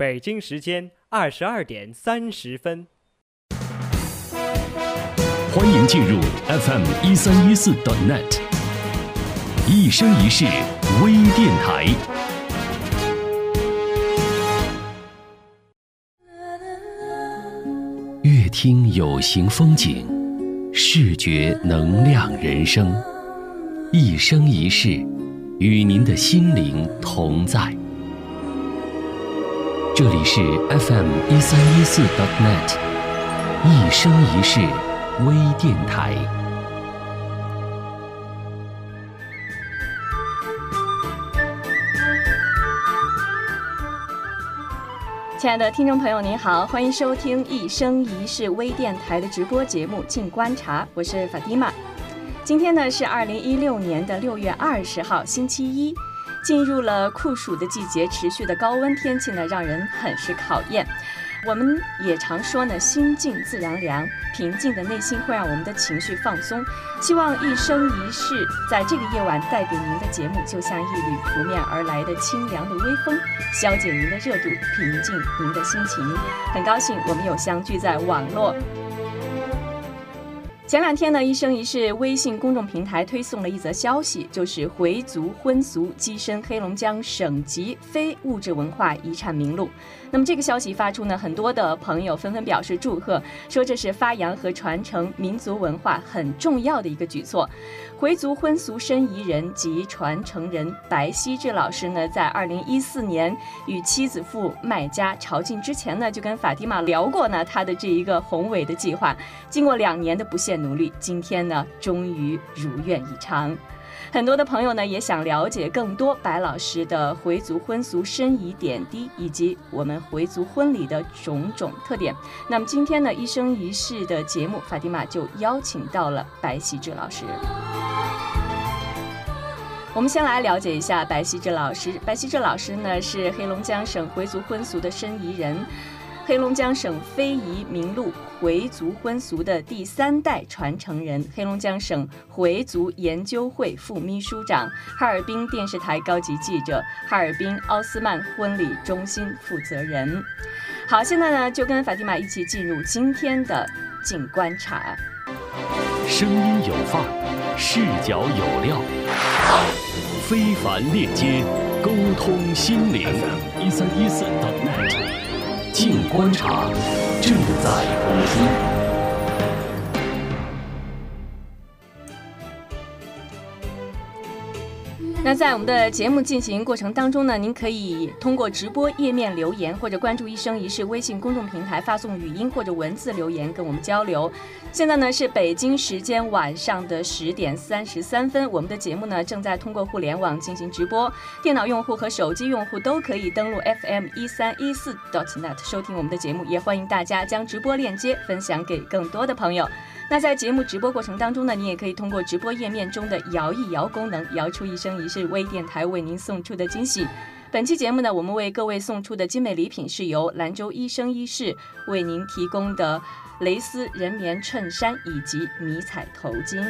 北京时间二十二点三十分。欢迎进入 FM 一三一四 .net，一生一世微电台。乐听有形风景，视觉能量人生，一生一世与您的心灵同在。这里是 FM 一三一四 .net，一生一世微电台。亲爱的听众朋友，您好，欢迎收听一生一世微电台的直播节目《静观察》，我是法蒂玛。今天呢是二零一六年的六月二十号，星期一，进入了酷暑的季节，持续的高温天气呢，让人很是考验。我们也常说呢，心静自然凉，平静的内心会让我们的情绪放松。希望一生一世在这个夜晚带给您的节目，就像一缕扑面而来的清凉的微风，消解您的热度，平静您的心情。很高兴我们又相聚在网络。前两天呢，一生一世微信公众平台推送了一则消息，就是回族婚俗跻身黑龙江省级非物质文化遗产名录。那么这个消息发出呢，很多的朋友纷纷表示祝贺，说这是发扬和传承民族文化很重要的一个举措。回族婚俗申遗人及传承人白希志老师呢，在二零一四年与妻子赴麦加朝觐之前呢，就跟法蒂玛聊过呢他的这一个宏伟的计划。经过两年的不懈努力，今天呢，终于如愿以偿。很多的朋友呢也想了解更多白老师的回族婚俗申遗点滴，以及我们回族婚礼的种种特点。那么今天呢一生一世的节目，法蒂玛就邀请到了白希志老师。我们先来了解一下白希志老师。白希志老师呢是黑龙江省回族婚俗的申遗人。黑龙江省非遗名录回族婚俗的第三代传承人，黑龙江省回族研究会副秘书长，哈尔滨电视台高级记者，哈尔滨奥斯曼婚礼中心负责人。好，现在呢就跟法蒂玛一起进入今天的静观察。声音有范，视角有料，非凡链接，沟通心灵。一三一四 .net。静观察正在播出。那在我们的节目进行过程当中呢，您可以通过直播页面留言，或者关注“一生一世”微信公众平台发送语音或者文字留言跟我们交流。现在呢是北京时间晚上的十点三十三分，我们的节目呢正在通过互联网进行直播，电脑用户和手机用户都可以登录 FM 一三一四 .dotnet 收听我们的节目，也欢迎大家将直播链接分享给更多的朋友。那在节目直播过程当中呢，你也可以通过直播页面中的摇一摇功能，摇出一生一世微电台为您送出的惊喜。本期节目呢，我们为各位送出的精美礼品是由兰州一生一世为您提供的蕾丝人棉衬衫以及迷彩头巾。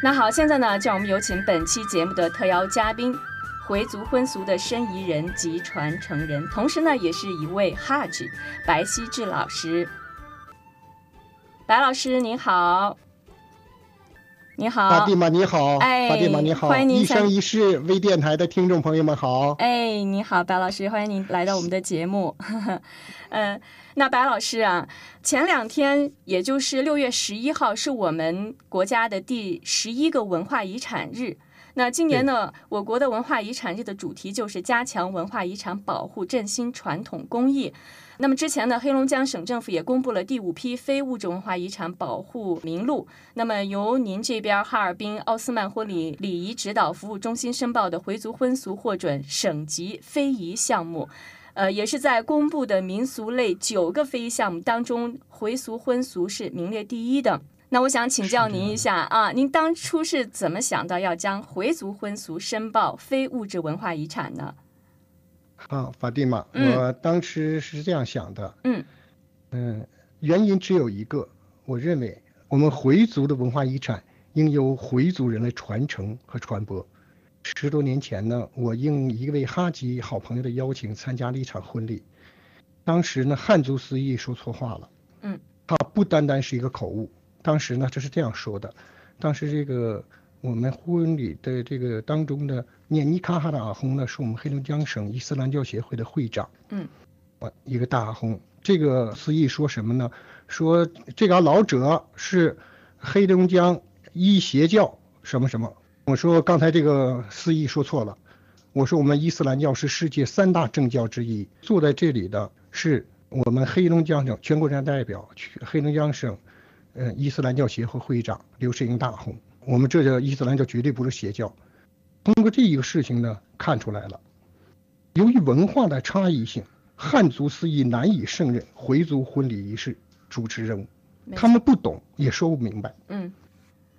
那好，现在呢，就让我们有请本期节目的特邀嘉宾。回族婚俗的申遗人及传承人，同时呢，也是一位哈吉白希志老师。白老师您好，你好，法蒂玛你好，哎，法蒂玛你好，欢迎您一生一世微电台的听众朋友们好，哎，你好，白老师，欢迎您来到我们的节目。嗯，那白老师啊，前两天，也就是六月十一号，是我们国家的第十一个文化遗产日。那今年呢，我国的文化遗产日的主题就是加强文化遗产保护，振兴传统工艺。那么之前呢，黑龙江省政府也公布了第五批非物质文化遗产保护名录。那么由您这边哈尔滨奥斯曼婚礼礼仪指导服务中心申报的回族婚俗获准省级非遗项目，呃，也是在公布的民俗类九个非遗项目当中，回族婚俗是名列第一的。那我想请教您一下啊，您当初是怎么想到要将回族婚俗申报非物质文化遗产呢？好，法蒂玛，嗯我当时是这样想的，嗯嗯，原因只有一个，我认为我们回族的文化遗产应由回族人来传承和传播，十多年前呢，我应一位哈吉好朋友的邀请，参加了一场婚礼。当时呢，汉族司仪说错话了。嗯，他不单单是一个口误。当时呢，这是这样说的：当时这个我们婚礼的这个当中的念尼卡哈的阿訇呢，是我们黑龙江省伊斯兰教协会的会长。嗯，啊，一个大阿訇。这个司仪说什么呢？说这个老者是黑龙江一邪教什么什么。我说刚才这个司仪说错了。我说我们伊斯兰教是世界三大政教之一，坐在这里的是我们黑龙江省全国人大代表，黑龙江省，呃伊斯兰教协会会长刘世英大红。我们这叫伊斯兰教绝对不是邪教。通过这一个事情呢，看出来了，由于文化的差异性，汉族司仪难以胜任回族婚礼仪式主持任务，他们不懂也说不明白。嗯，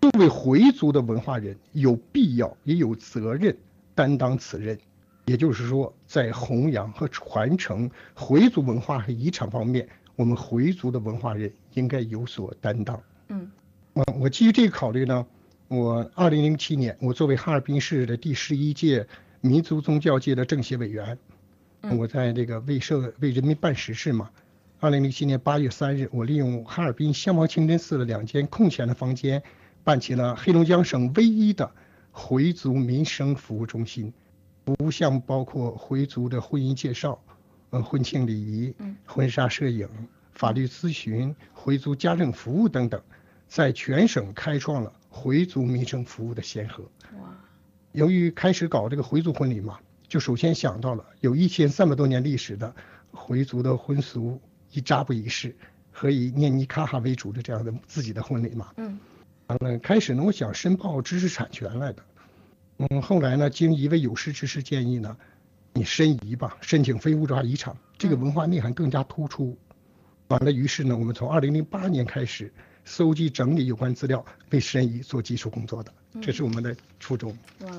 作为回族的文化人，有必要也有责任。担当此任，也就是说，在弘扬和传承回族文化和遗产方面，我们回族的文化人应该有所担当。嗯，我我基于这个考虑呢，我二零零七年，我作为哈尔滨市的第十一届民族宗教界的政协委员，我在这个为社为人民办实事嘛。二零零七年八月三日，我利用哈尔滨香茅清真寺的两间空闲的房间，办起了黑龙江省唯一的。回族民生服务中心，服务项目包括回族的婚姻介绍、呃婚庆礼仪、婚纱摄影、法律咨询、回族家政服务等等，在全省开创了回族民生服务的先河。哇！由于开始搞这个回族婚礼嘛，就首先想到了有一千三百多年历史的回族的婚俗以扎布仪式和以念尼卡哈为主的这样的自己的婚礼嘛。嗯。完了，开始呢，我想申报知识产权来的。嗯，后来呢，经一位有识之士建议呢，你申遗吧，申请非物质化遗产，这个文化内涵更加突出。完了，于是呢，我们从二零零八年开始搜集整理有关资料，为申遗做基础工作的，这是我们的初衷。哇。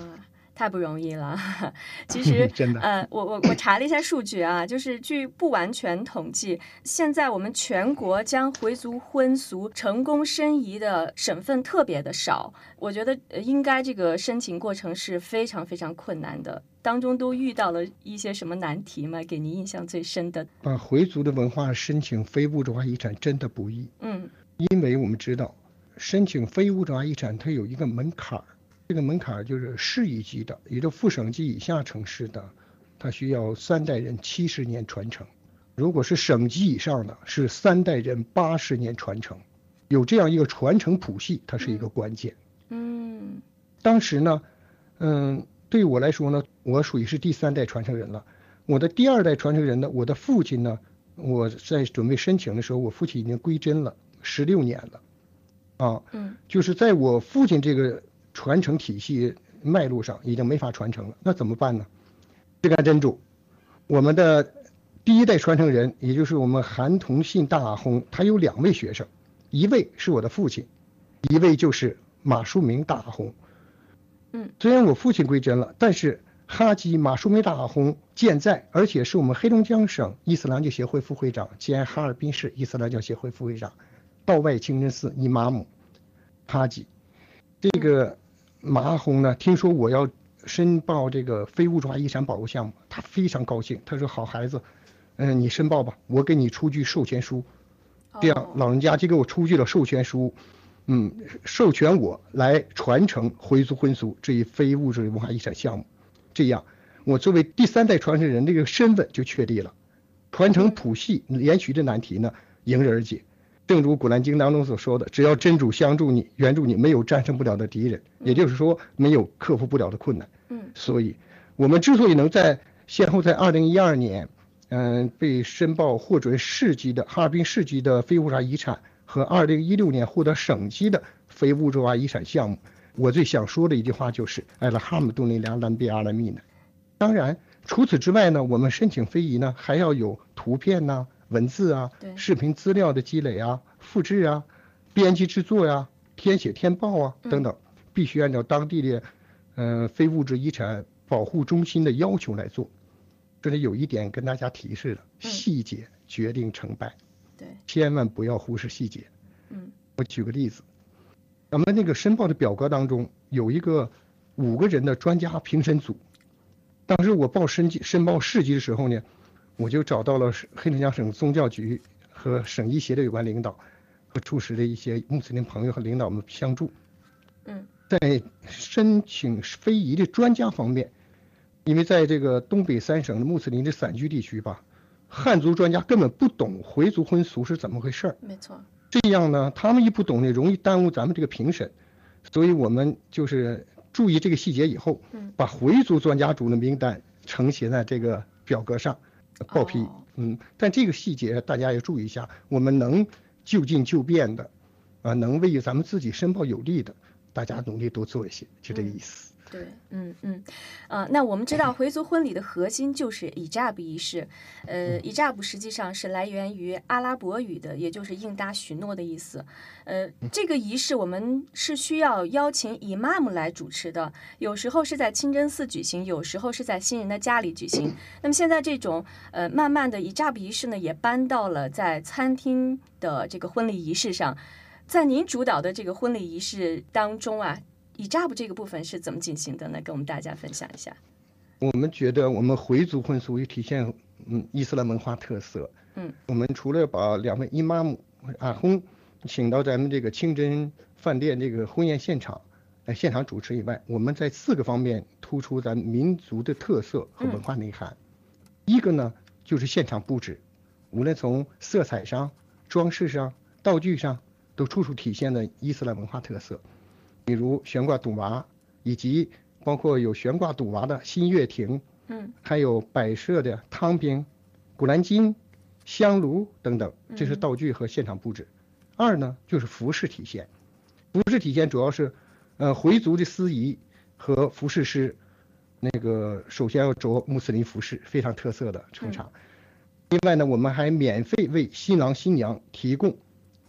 太不容易了，其实 真的，呃，我我我查了一下数据啊，就是据不完全统计，现在我们全国将回族婚俗成功申遗的省份特别的少，我觉得应该这个申请过程是非常非常困难的，当中都遇到了一些什么难题吗？给您印象最深的？把，回族的文化申请非物质化遗产真的不易，嗯，因为我们知道，申请非物质文化遗产它有一个门槛儿。这个门槛就是市一级的，也就副省级以下城市的，它需要三代人七十年传承；如果是省级以上的，是三代人八十年传承。有这样一个传承谱系，它是一个关键。嗯，当时呢，嗯，对我来说呢，我属于是第三代传承人了。我的第二代传承人呢，我的父亲呢，我在准备申请的时候，我父亲已经归真了十六年了。啊，嗯，就是在我父亲这个。传承体系脉络上已经没法传承了，那怎么办呢？这个真主，我们的第一代传承人，也就是我们韩同信大阿訇，他有两位学生，一位是我的父亲，一位就是马树明大阿訇。嗯，虽然我父亲归真了，但是哈吉马树明大阿訇健在，而且是我们黑龙江省伊斯兰教协会副会长兼哈尔滨市伊斯兰教协会副会长，道外清真寺伊玛目哈吉，这个。马阿訇呢？听说我要申报这个非物质文化遗产保护项目，他非常高兴。他说：“好孩子，嗯，你申报吧，我给你出具授权书。这样，老人家就给我出具了授权书，嗯，授权我来传承回族婚俗这一非物质文化遗产项目。这样，我作为第三代传承人这个身份就确立了。传承谱系延续的难题呢，迎刃而解。”正如《古兰经》当中所说的，只要真主相助你、援助你，没有战胜不了的敌人，也就是说，没有克服不了的困难。嗯，所以，我们之所以能在先后在二零一二年，嗯，被申报获准市级的哈尔滨市级的非物质化遗产，和二零一六年获得省级的非物质化遗产项目，我最想说的一句话就是“艾拉哈姆杜尼良兰比阿拉密呢”。当然，除此之外呢，我们申请非遗呢，还要有图片呐。文字啊，视频资料的积累啊，复制啊，编辑制作呀，填写填报啊等等，必须按照当地的，嗯，非物质遗产保护中心的要求来做。这里有一点跟大家提示了，细节决定成败，对，千万不要忽视细节。嗯，我举个例子，咱们那个申报的表格当中有一个，五个人的专家评审组。当时我报申申报市级的时候呢，我就找到了黑龙江省宗教局和省医协的有关领导和处实的一些穆斯林朋友和领导们相助。嗯，在申请非遗的专家方面，因为在这个东北三省的穆斯林的散居地区吧，汉族专家根本不懂回族婚俗是怎么回事儿。没错。这样呢，他们一不懂呢，容易耽误咱们这个评审，所以我们就是注意这个细节以后，嗯把回族专家组的名单呈写在这个表格上，报批。哦嗯，但这个细节大家也注意一下，我们能就近就便的，啊，能为咱们自己申报有利的，大家努力多做一些，就这个意思。对，嗯嗯，呃，那我们知道回族婚礼的核心就是以扎布仪式，呃，以扎布实际上是来源于阿拉伯语的，也就是应答许诺的意思。呃，这个仪式我们是需要邀请以妈姆来主持的，有时候是在清真寺举行，有时候是在新人的家里举行。那么现在这种呃，慢慢的以扎布仪式呢，也搬到了在餐厅的这个婚礼仪式上。在您主导的这个婚礼仪式当中啊，以扎布这个部分是怎么进行的呢？跟我们大家分享一下。我们觉得我们回族婚俗也体现嗯伊斯兰文化特色。嗯，我们除了把两位伊玛目阿訇请到咱们这个清真饭店这个婚宴现场来现场主持以外，我们在四个方面突出咱民族的特色和文化内涵。一个呢就是现场布置，无论从色彩上、装饰上、道具上，都处处体现了伊斯兰文化特色。比如悬挂赌娃，以及包括有悬挂赌娃的新月亭，嗯，还有摆设的汤饼、古兰经、香炉等等，这是道具和现场布置。二呢就是服饰体现，服饰体现主要是，呃，回族的司仪和服饰师，那个首先要着穆斯林服饰，非常特色的穿插。另外呢，我们还免费为新郎新娘提供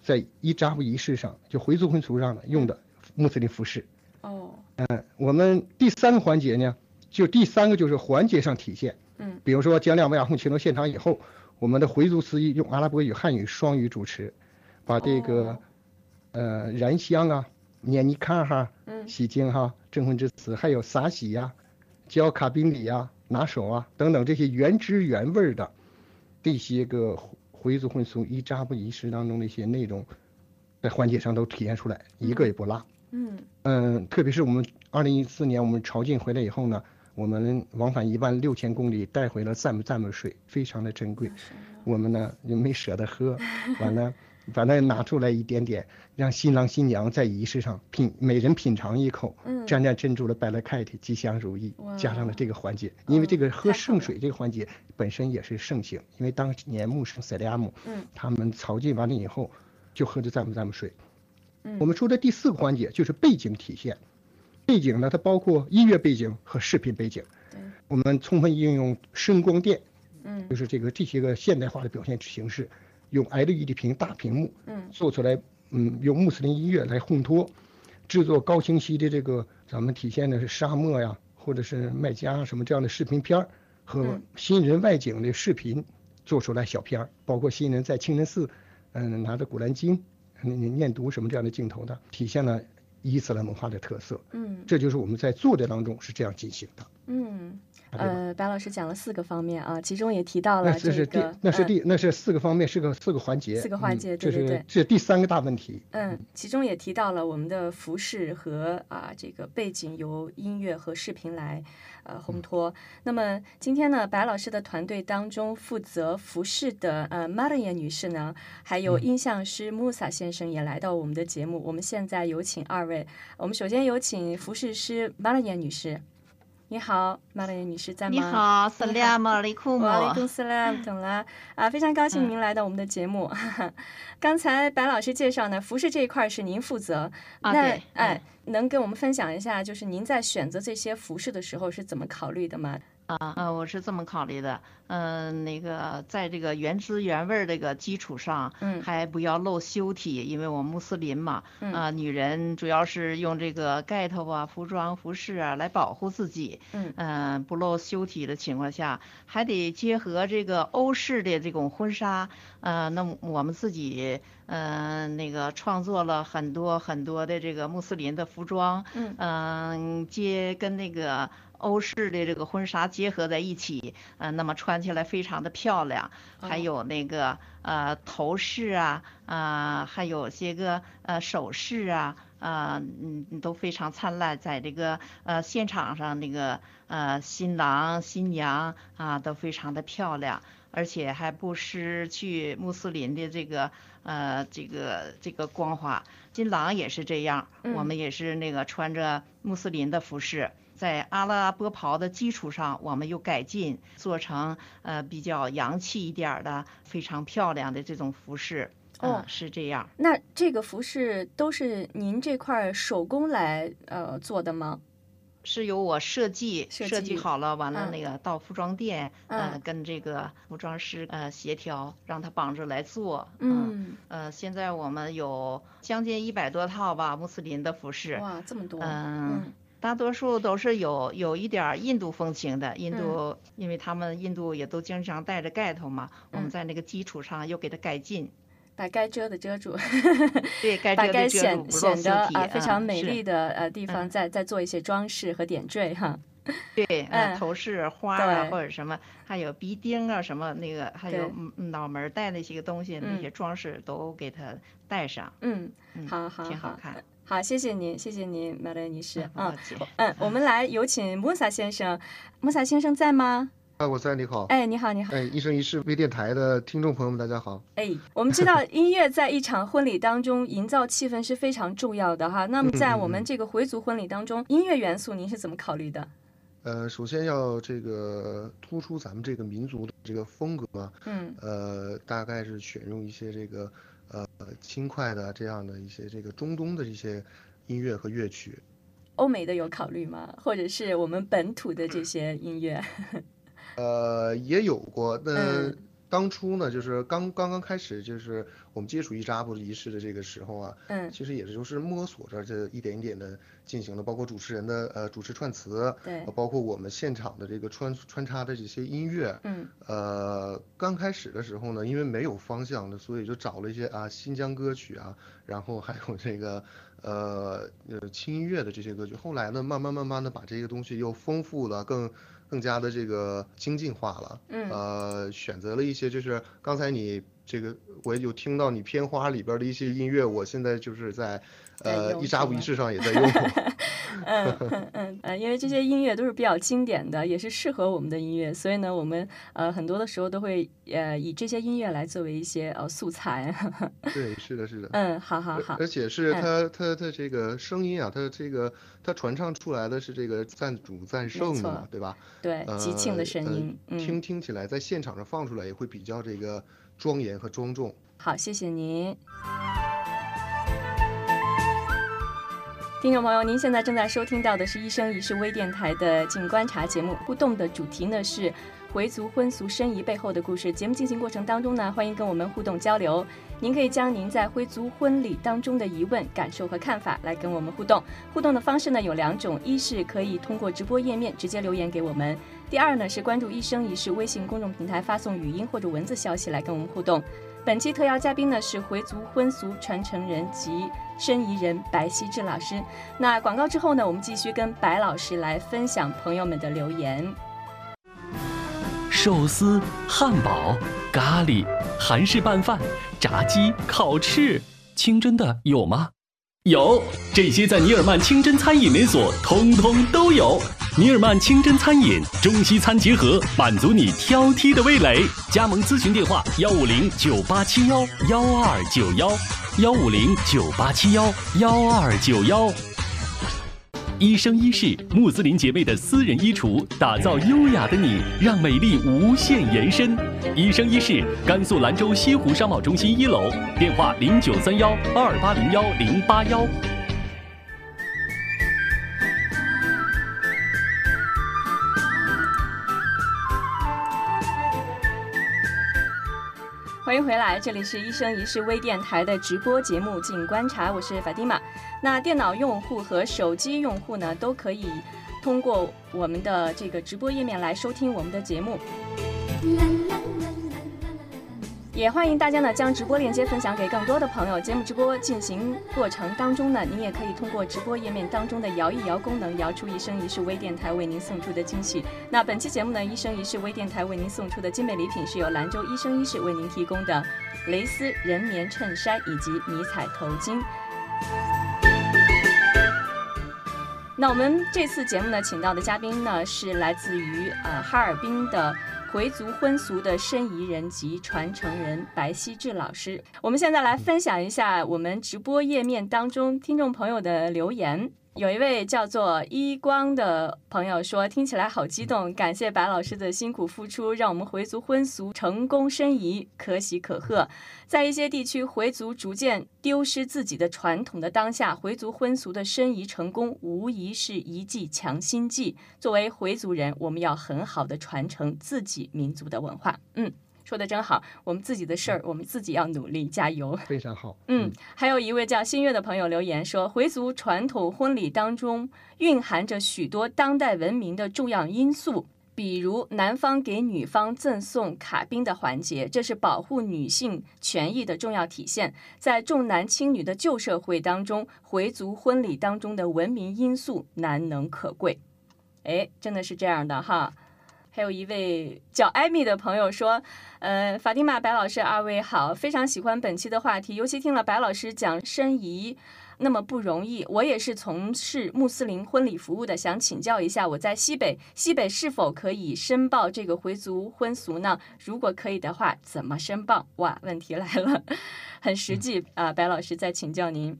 在伊扎布仪式上，就回族婚俗上的用的穆斯林服饰。哦，嗯，我们第三个环节呢，就第三个就是环节上体现。嗯，比如说将两位阿訇请到现场以后，我们的回族司仪用阿拉伯语、汉语双语主持，把这个、哦呃燃香啊、念尼卡哈、嗯喜经哈、证婚之词，还有撒喜呀、教卡宾里呀、拿手啊等等这些原汁原味儿的这些个回族婚俗一扎布仪式当中的一些内容，在环节上都体现出来，一个也不落。嗯嗯，特别是我们二零一四年我们朝觐回来以后呢，我们往返一万六千公里带回了赞姆赞姆水，非常的珍贵。我们呢也没舍得喝，完了把那拿出来一点点，让新郎新娘在仪式上品，每人品尝一口，嗯沾沾珍珠的拜勒凯蒂，吉祥如意，加上了这个环节，因为这个喝圣水这个环节本身也是盛行，因为当年穆圣塞利亚姆嗯他们朝觐完了以后就喝着赞姆赞姆水。嗯。我们说的第四个环节就是背景体现，背景呢它包括音乐背景和视频背景。对，我们充分应用声光电，嗯。就是这个这些个现代化的表现形式，用 LED 屏大屏幕嗯。做出来，嗯，用穆斯林音乐来烘托，制作高清晰的这个咱们体现的是沙漠呀，或者是麦加什么这样的视频片儿和嗯。新人外景的视频做出来小片儿，包括新人在清真寺，嗯，拿着古兰经，嗯，念读什么这样的镜头的，体现了伊斯兰文化的特色。嗯这就是我们在做的当中是这样进行的。嗯，呃，白老师讲了四个方面啊，其中也提到了那这是第那是第，那是四个方面，是个四个环节，四个环节对对对这是第三个大问题。嗯，其中也提到了我们的服饰和啊这个背景由音乐和视频来呃烘托。那么今天呢，白老师的团队当中负责服饰的呃 Maria 女士呢，还有音像师 Musa 先生也来到我们的节目。我们现在有请二位，我们首先有请服饰师 Maria 女士。你好，Maria 女士在吗？你好，萨利亚马里库姆。哇，雷公斯拉懂了啊，非常高兴您来到我们的节目。刚才白老师介绍呢，服饰这一块是您负责，那啊对哎，能跟我们分享一下，就是您在选择这些服饰的时候是怎么考虑的吗？啊，呃，我是这么考虑的，嗯、那个在这个原汁原味儿这个基础上，嗯。还不要露羞体，因为我穆斯林嘛，嗯。啊、女人主要是用这个盖头啊、服装、服饰啊来保护自己，嗯。嗯、不露羞体的情况下，还得结合这个欧式的这种婚纱，呃，那我们自己，嗯、那个创作了很多很多的这个穆斯林的服装，嗯。嗯，接跟那个欧式的这个婚纱结合在一起，呃，那么穿起来非常的漂亮，还哦有那个呃头饰啊，啊、还有些个呃首饰啊，啊、嗯，都非常灿烂，在这个呃现场上那个呃新郎新娘啊都非常的漂亮。而且还不失去穆斯林的这个呃这个这个光华。新郎也是这样，我嗯们也是那个穿着穆斯林的服饰，在阿拉伯袍的基础上，我们又改进做成呃比较洋气一点儿的、非常漂亮的这种服饰。哦啊是这样。那这个服饰都是您这块儿手工来呃做的吗？是由我设计设设计计好了，完了嗯那个到服装店，呃，嗯跟这个服装师呃协调，让他帮着来做。嗯，呃，现在我们有将近一百多套吧，穆斯林的服饰。哇，这么多，嗯，大多数都是有有一点儿印度风情的，印嗯。度，因为他们印度也都经常戴着盖头嘛，我嗯。们在那个基础上又给它改进，把该遮的遮住，对该遮的遮住，显得啊非常美丽的呃地方，嗯再再做一些装饰和点缀哈。对，头饰、花啊，或者什么，还有鼻钉啊，什么那个，还有脑门儿戴那些个东西，那嗯。些装饰都给它戴上，嗯，嗯，好好好挺好看。好，谢谢您，谢谢您，马伦女士啊不客。气。嗯，我们来有请穆萨先生，穆萨先生在吗？啊，我在，你好。哎，你好，你好。哎，一生一世微电台的听众朋友们，大家好。哎，我们知道 音乐在一场婚礼当中营造气氛是非常重要的哈。那么在我们这个回族婚礼当中，音乐元素您是怎么考虑的？呃，首先要这个突出咱们这个民族的这个风格嘛，嗯呃，大概是选用一些这个呃轻快的这样的一些这个中东的一些音乐和乐曲。欧美的有考虑吗？或者是我们本土的这些音乐？呃，也有过。那嗯当初呢，就是刚刚刚开始，就是我们接触伊扎布仪式的这个时候啊，嗯，其实也就是摸索着这一点一点的进行的，包括主持人的呃主持串词，对呃包括我们现场的这个穿穿插的这些音乐。嗯呃，刚开始的时候呢，因为没有方向的，所以就找了一些啊新疆歌曲啊，然后还有这个呃呃轻音乐的这些歌曲。后来呢，慢慢慢慢的把这个东西又丰富了，更更加的这个精进化了。嗯呃，选择了一些就是刚才你这个我有听到你片花里边的一些音乐，我现在就是在呃一扎是吗布仪式上也在用。嗯嗯嗯呃，因为这些音乐都是比较经典的，也是适合我们的音乐，所以呢，我们呃很多的时候都会呃以这些音乐来作为一些呃素材。对，是的，是的。嗯，好好好而，且是嗯它它它这个声音啊，它这个它传唱出来的是这个赞主赞圣的嘛，对吧？对，吉庆的声呃音，呃听嗯，听起来在现场上放出来也会比较这个庄严和庄重。好，谢谢您。听众朋友，您现在正在收听到的是《一生一世》微电台的静观察节目，互动的主题呢是回族婚俗申遗背后的故事。节目进行过程当中。呢，欢迎跟我们互动。交流。您可以将您在回族婚礼当中的疑问、感受和看法来跟我们互动。互动的方式呢有两种，一是可以通过直播页面直接留言给我们；第二呢是关注“一生一世”微信公众平台发送语音或者文字消息来跟我们互动。本期特邀嘉宾呢是回族婚俗传承人及申遗人白希志老师。那广告之后呢，我们继续跟白老师来分享朋友们的留言。寿司、汉堡、咖喱、韩式拌饭、炸鸡、烤翅，清真的有吗？有，这些在尼尔曼清真餐饮连锁通通都有。尼尔曼清真餐饮，中西餐结合，满足你挑剔的味蕾。加盟咨询电话：幺五零九八七幺幺二九幺，幺五零九八七幺幺二九幺。一生一世穆斯林姐妹的私人衣橱，打造优雅的你，让美丽无限延伸。一生一世，甘肃兰州西湖商贸中心一楼，电话零九三幺二八零幺零八幺。欢迎回来，这里是一生一世微电台的直播节目《静观察》，我是法蒂玛。那电脑用户和手机用户呢，都可以通过我们的这个直播页面来收听我们的节目。也欢迎大家呢将直播链接分享给更多的朋友。节目直播进行过程当中呢，您也可以通过直播页面当中的摇一摇功能，摇出一生一世微电台为您送出的惊喜。那本期节目呢，一生一世微电台为您送出的精美礼品是由兰州一生一世为您提供的蕾丝人棉衬衫以及迷彩头巾。那我们这次节目呢，请到的嘉宾呢是来自于呃哈尔滨的。回族婚俗的申遗人及传承人白希志老师，我们现在来分享一下我们直播页面当中听众朋友的留言。有一位叫做一光的朋友说：“听起来好激动，感谢白老师的辛苦付出，让我们回族婚俗成功申遗，可喜可贺。在一些地区，回族逐渐丢失自己的传统的当下，回族婚俗的申遗成功，无疑是一剂强心剂。作为回族人，我们要很好的传承自己民族的文化。”嗯。说的真好，我们自己的事儿，我们自己要努力加油。非常好。嗯，还有一位叫新月的朋友留言说，回族传统婚礼当中蕴含着许多当代文明的重要因素，比如男方给女方赠送卡宾的环节，这是保护女性权益的重要体现。在重男轻女的旧社会当中，回族婚礼当中的文明因素难能可贵。哎，真的是这样的哈。还有一位叫艾米的朋友说：“呃，法蒂玛白老师，二位好，非常喜欢本期的话题，尤其听了白老师讲申遗那么不容易。我也是从事穆斯林婚礼服务的，想请教一下，我在西北，西北是否可以申报这个回族婚俗呢？如果可以的话，怎么申报？哇，问题来了，很实际啊！白老师再请教您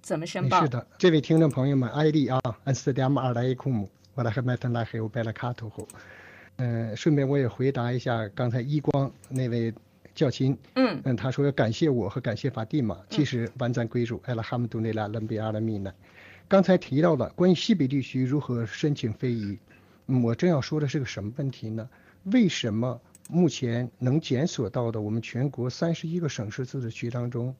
怎么申报？是的，这位听众朋友们，ID 啊，安斯蒂亚马尔莱库姆，我来和麦登拉黑乌贝拉卡图后。嗯，顺便我也回答一下刚才一光那位教亲，嗯嗯，他说要感谢我和感谢法蒂玛，其实完赞归主，艾拉哈姆杜内拉伦比阿拉米呢。刚才提到了关于西北地区如何申请非遗，我正要说的是个什么问题呢？为什么目前能检索到的我们全国三十一个省市自治区当中，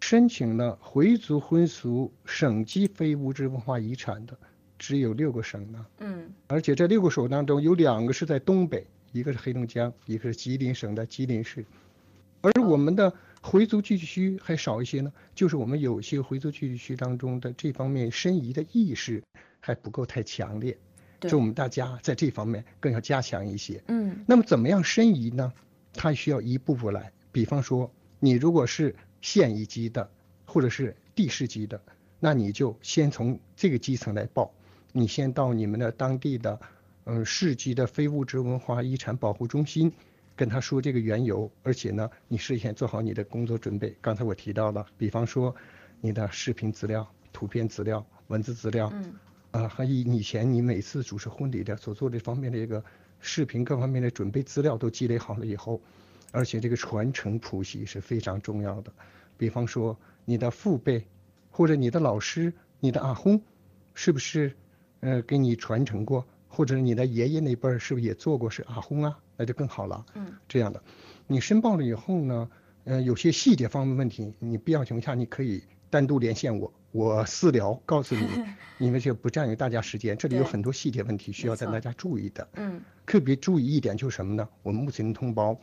申请了回族婚俗省级非物质文化遗产的？只有六个省呢，嗯，而且这六个省当中有两个是在东北，一个是黑龙江，一个是吉林省的吉林市，而我们的回族聚居区还少一些呢，就是我们有些回族聚居区当中的这方面申遗的意识还不够太强烈，就我们大家在这方面更要加强一些，嗯，那么怎么样申遗呢？它需要一步步来，比方说你如果是县一级的或者是地市级的，那你就先从这个基层来报。你先到你们的当地的，嗯，市级的非物质文化遗产保护中心，跟他说这个缘由，而且呢，你事先做好你的工作准备。刚才我提到了，比方说你的视频资料、图片资料、文字资料，嗯，啊，还以以前你每次主持婚礼的所做这方面的一个视频各方面的准备资料都积累好了以后，而且这个传承谱系是非常重要的。比方说你的父辈，或者你的老师、你的阿訇，是不是？呃，给你传承过，或者你的爷爷那辈儿是不是也做过是阿訇啊？那就更好了。嗯，这样的，你申报了以后呢，呃，有些细节方面问题，你必要情况下你可以单独连线我，我私聊告诉你，因为这不占用大家时间。这里有很多细节问题需要在大家注意的。嗯，特别注意一点就是什么呢？我们目前的同胞。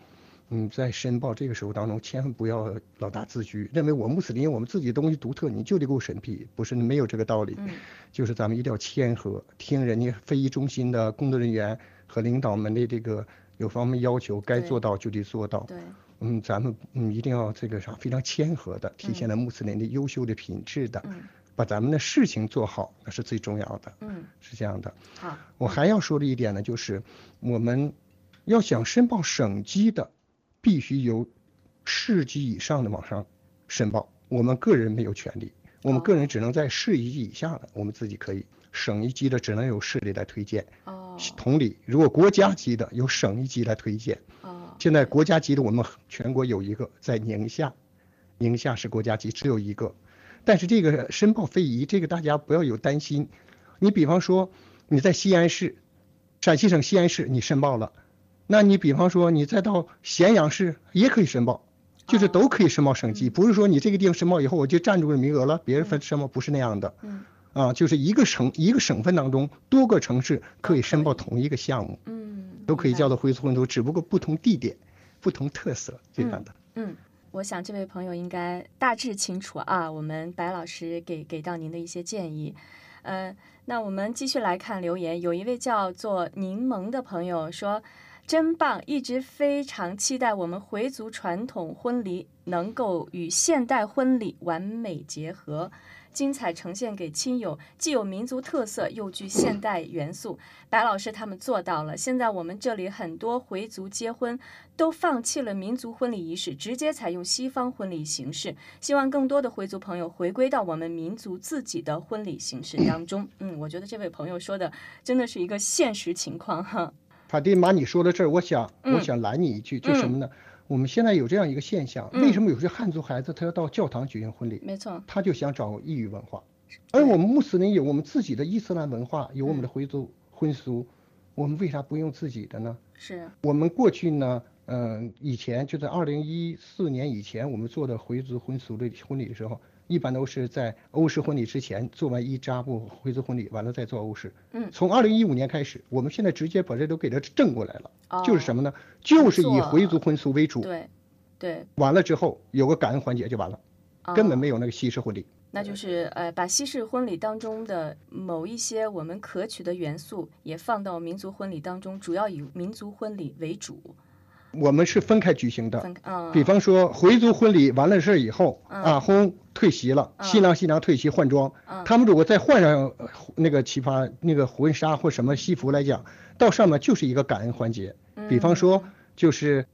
嗯，在申报这个时候当中，千万不要老大自居，认为我穆斯林我们自己的东西独特，你就得给我审批，不是没有这个道理。嗯，就是咱们一定要谦和，听人家非遗中心的工作人员和领导们的这个有方面要求，该做到就得做到。对，嗯，咱们嗯一定要这个啥，非常谦和的，体现了穆斯林的优秀的品质的，嗯，把咱们的事情做好，那是最重要的。嗯，是这样的。好，我还要说的一点呢，就是我们要想申报省级的。必须由市级以上的网上申报，我们个人没有权利，我们个人只能在市一级以下的，我们自己可以。省一级的只能由市里来推荐。哦。同理，如果国家级的由省一级来推荐。哦。现在国家级的我们全国有一个在宁夏，宁夏是国家级，只有一个。但是这个申报非遗，这个大家不要有担心。你比方说你在西安市，陕西省西安市你申报了。那你比方说，你再到咸阳市也可以申报，就是都可以申报省级，不是说你这个地方申报以后我就占住了名额了，别人分申报不是那样的。嗯啊，就是一个省一个省份当中多个城市可以申报同一个项目，嗯，都可以叫做回族混族，只不过不同地点、不同特色这样的。嗯，我想这位朋友应该大致清楚啊，我们白老师给给到您的一些建议。呃，那我们继续来看留言，有一位叫做柠檬的朋友说。真棒！一直非常期待我们回族传统婚礼能够与现代婚礼完美结合，精彩呈现给亲友，既有民族特色，又具现代元素。白老师他们做到了。现在我们这里很多回族结婚都放弃了民族婚礼仪式，直接采用西方婚礼形式。希望更多的回族朋友回归到我们民族自己的婚礼形式当中。嗯，我觉得这位朋友说的真的是一个现实情况哈。法蒂玛，你说到这儿，我想嗯我想拦你一句，就什么呢？我们现在有这样一个现象，嗯为什么有些汉族孩子他要到教堂举行婚礼？没错，他就想找异域文化，而我们穆斯林有我们自己的伊斯兰文化，有我们的回族婚俗，我们为啥不用自己的呢？是，我们过去呢，嗯、以前就在二零一四年以前，我们做的回族婚俗的婚礼的时候，一般都是在欧式婚礼之前做完伊扎布回族婚礼，完了再做欧式。嗯从二零一五年开始，我们现在直接把这都给它正过来了，哦就是什么呢？就是以回族婚俗为主，对，对，完了之后有个感恩环节就完了，根本哦没有那个西式婚礼。那就是呃，把西式婚礼当中的某一些我们可取的元素也放到民族婚礼当中，主要以民族婚礼为主。我们是分开举行的，嗯，比方说回族婚礼完了事儿以后，嗯。啊婚退席了，嗯。新郎新娘退席换装，嗯。他们如果再换上呃那个旗袍、那个婚纱或什么西服来讲，到上面就是一个感恩环节。比方说就是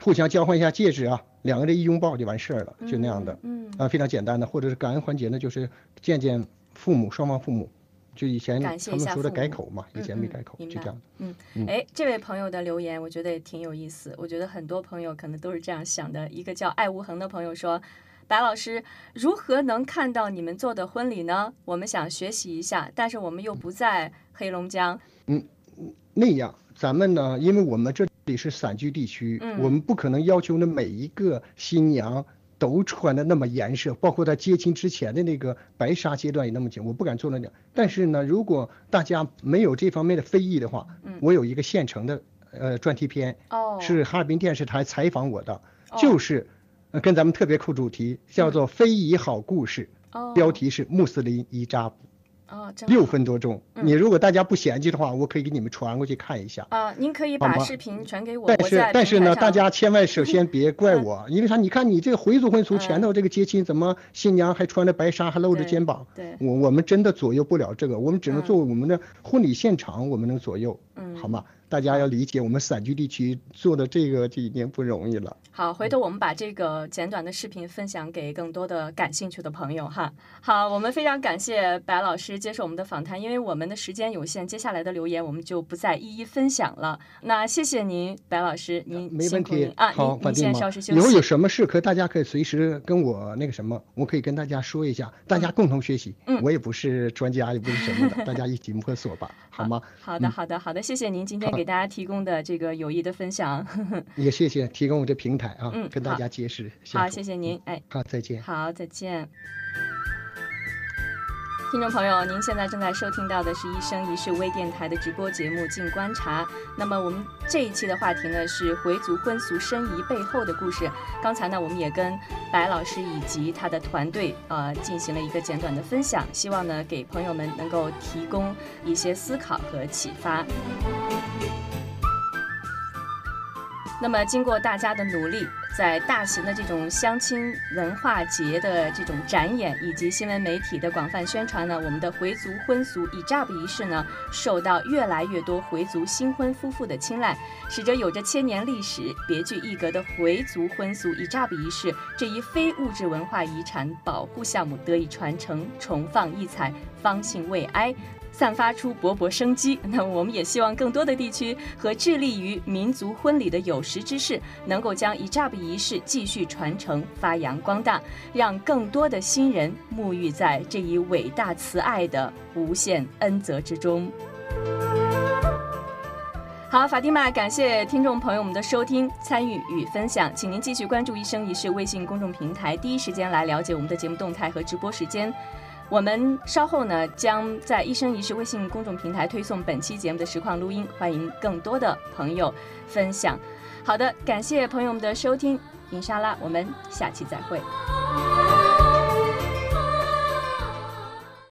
互相交换一下戒指啊，两个人一拥抱就完事儿了，就那样的，嗯，啊非常简单的，或者是感恩环节呢，就是见见父母双方父母，就以前他们说的改口嘛，以前没改口，就这样。嗯嗯，哎，这位朋友的留言我觉得也挺有意思，我觉得很多朋友可能都是这样想的。一个叫爱无痕的朋友说。白老师，如何能看到你们做的婚礼呢？我们想学习一下，但是我们又不在黑龙江。嗯那样，咱们呢，因为我们这里是散居地区，嗯我们不可能要求那每一个新娘都穿的那么严实，包括他接亲之前的那个白纱阶段也那么紧，我不敢做那点。但是呢，如果大家没有这方面的非议的话，嗯。我有一个现成的呃专题片，哦，是哈尔滨电视台采访我的，哦。就是呃跟咱们特别扣主题，叫做《非遗好故事》，哦。标题是穆斯林伊扎布，哦，六分多钟。嗯你如果大家不嫌弃的话，我可以给你们传过去看一下。啊，您可以把视频传给我，但是但是呢，大家 千万首先别怪我，因为啥？你看你这个回族婚俗前头这个接亲，怎么新娘还穿着白纱，还露着肩膀？对，我我们真的左右不了这个，我们只能嗯作为我们的婚礼现场，我们能左右，嗯，好吗？大家要理解，我们散居地区做的这个就已经不容易了。好，回头我们把这个简短的视频分享给更多的感兴趣的朋友哈。好，我们非常感谢白老师接受我们的访谈，因为我们的时间有限，接下来的留言我们就不再一一分享了。那谢谢您，白老师，您没问题啊，好，您您先稍事休息以后有。什么事，可大家可以随时跟我那个什么，我可以跟大家说一下，大家共同学习。嗯我也不是专家，也不是什么的，大家一起摸索吧，好吗？好的，好的，好的，谢谢您今天好给大家提供的这个有益的分享。也谢谢提供我这平台啊，嗯跟大家结识。好，谢谢您，哎。好，再见。好，再见。听众朋友，您现在正在收听到的是《一生一世》微电台的直播节目《静观察》。那么我们这一期的话题呢是回族婚俗申遗背后的故事。刚才呢，我们也跟白老师以及他的团队呃进行了一个简短的分享，希望呢给朋友们能够提供一些思考和启发。那么，经过大家的努力，在大型的这种相亲文化节的这种展演，以及新闻媒体的广泛宣传呢，我们的回族婚俗以扎布仪式呢，受到越来越多回族新婚夫妇的青睐，使得有着千年历史、别具一格的回族婚俗以扎布仪式这一非物质文化遗产保护项目得以传承、重放异彩，方兴未艾。散发出勃勃生机。那我们也希望更多的地区和致力于民族婚礼的有识之士，能够将伊扎布仪式继续传承、发扬光大，让更多的新人沐浴在这一伟大慈爱的无限恩泽之中。好，法蒂玛，感谢听众朋友们的收听、参与与分享，请您继续关注“一生一世”微信公众平台，第一时间来了解我们的节目动态和直播时间。我们稍后呢，将在“一生一世”微信公众平台推送本期节目的实况录音，欢迎更多的朋友分享。好的，感谢朋友们的收听，尹莎拉，我们下期再会。